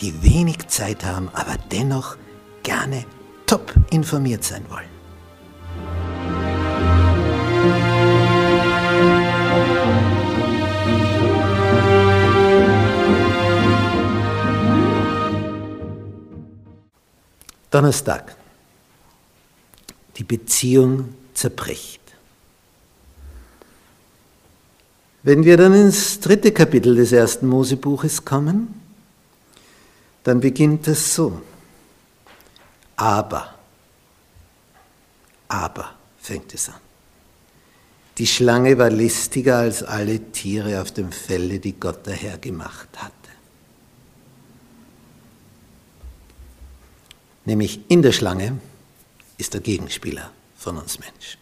die wenig Zeit haben, aber dennoch gerne top informiert sein wollen. Donnerstag. Die Beziehung zerbricht. Wenn wir dann ins dritte Kapitel des ersten Mosebuches kommen, dann beginnt es so. Aber, aber fängt es an. Die Schlange war listiger als alle Tiere auf dem Felde, die Gott daher gemacht hatte. Nämlich in der Schlange ist der Gegenspieler von uns Menschen.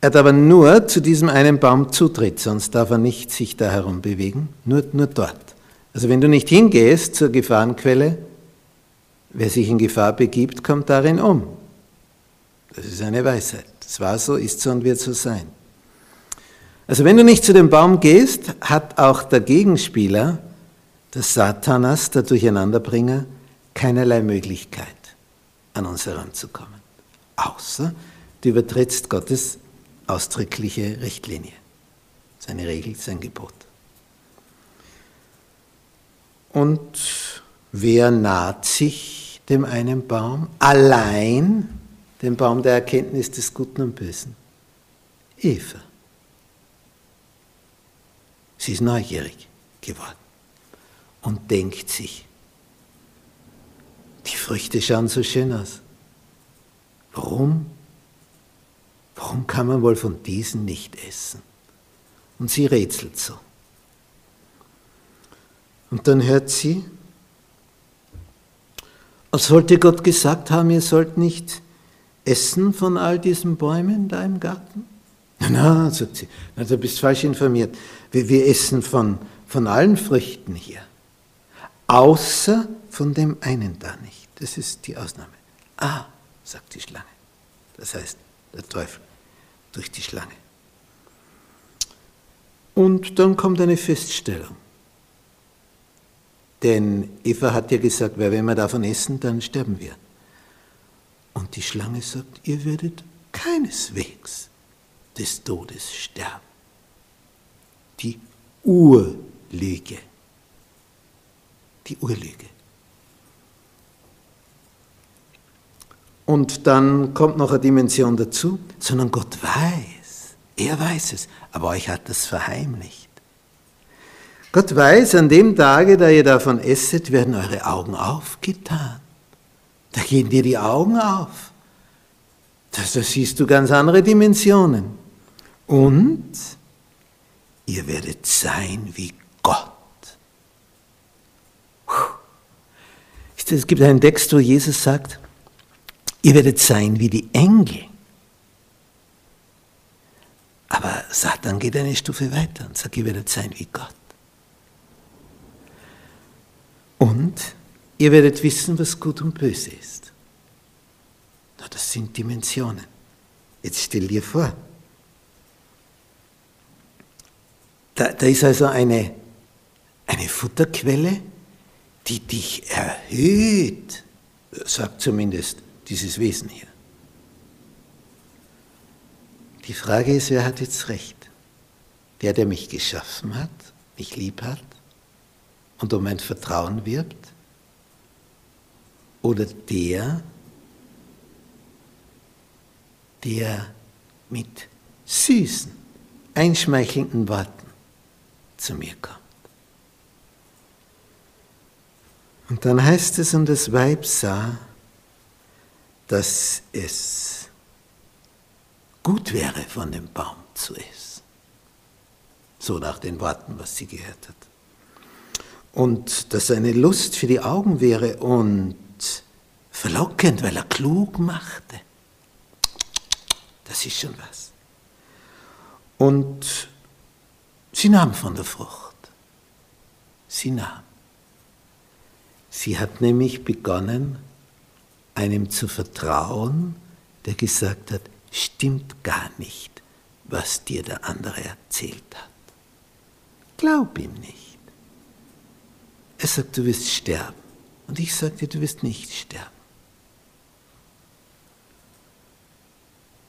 Er hat aber nur zu diesem einen Baum Zutritt, sonst darf er nicht sich da herum bewegen, nur, nur dort. Also wenn du nicht hingehst zur Gefahrenquelle, wer sich in Gefahr begibt, kommt darin um. Das ist eine Weisheit. Das war so, ist so und wird so sein. Also wenn du nicht zu dem Baum gehst, hat auch der Gegenspieler, der Satanas, der Durcheinanderbringer, keinerlei Möglichkeit, an uns heranzukommen. Außer du übertrittst Gottes ausdrückliche Richtlinie, seine Regel, sein Gebot. Und wer naht sich dem einen Baum? Allein dem Baum der Erkenntnis des Guten und Bösen. Eva. Sie ist neugierig geworden und denkt sich, die Früchte schauen so schön aus. Warum Warum kann man wohl von diesen nicht essen? Und sie rätselt so. Und dann hört sie, als sollte Gott gesagt haben, ihr sollt nicht essen von all diesen Bäumen da im Garten. Na, na, sagt sie, na, du bist falsch informiert. Wir, wir essen von, von allen Früchten hier. Außer von dem einen da nicht. Das ist die Ausnahme. Ah, sagt die Schlange. Das heißt, der Teufel durch die Schlange. Und dann kommt eine Feststellung. Denn Eva hat ja gesagt, wenn wir davon essen, dann sterben wir. Und die Schlange sagt, ihr werdet keineswegs des Todes sterben. Die Urlüge. Die Urlüge. Und dann kommt noch eine Dimension dazu, sondern Gott weiß, er weiß es, aber euch hat das verheimlicht. Gott weiß, an dem Tage, da ihr davon esset, werden eure Augen aufgetan. Da gehen dir die Augen auf. Da siehst du ganz andere Dimensionen. Und ihr werdet sein wie Gott. Es gibt einen Text, wo Jesus sagt, Ihr werdet sein wie die Engel. Aber Satan geht eine Stufe weiter und sagt, ihr werdet sein wie Gott. Und ihr werdet wissen, was gut und böse ist. Na, das sind Dimensionen. Jetzt stell dir vor, da, da ist also eine, eine Futterquelle, die dich erhöht, sagt zumindest dieses Wesen hier. Die Frage ist, wer hat jetzt recht? Der, der mich geschaffen hat, mich lieb hat, und um ein Vertrauen wirbt? Oder der, der mit süßen, einschmeichelnden Worten zu mir kommt? Und dann heißt es, und das Weib sah, dass es gut wäre, von dem Baum zu essen. So nach den Worten, was sie gehört hat. Und dass eine Lust für die Augen wäre und verlockend, weil er klug machte. Das ist schon was. Und sie nahm von der Frucht. Sie nahm. Sie hat nämlich begonnen, einem zu vertrauen, der gesagt hat, stimmt gar nicht, was dir der andere erzählt hat. Glaub ihm nicht. Er sagt, du wirst sterben. Und ich sage dir, du wirst nicht sterben.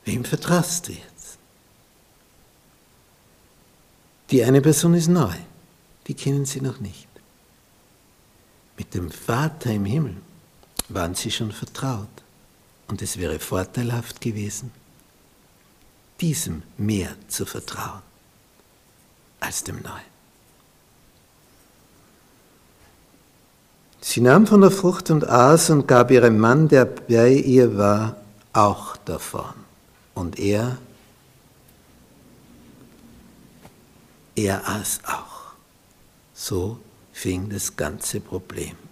Wem vertraust du jetzt? Die eine Person ist neu, die kennen sie noch nicht. Mit dem Vater im Himmel waren sie schon vertraut. Und es wäre vorteilhaft gewesen, diesem mehr zu vertrauen als dem Neuen. Sie nahm von der Frucht und aß und gab ihrem Mann, der bei ihr war, auch davon. Und er, er aß auch. So fing das ganze Problem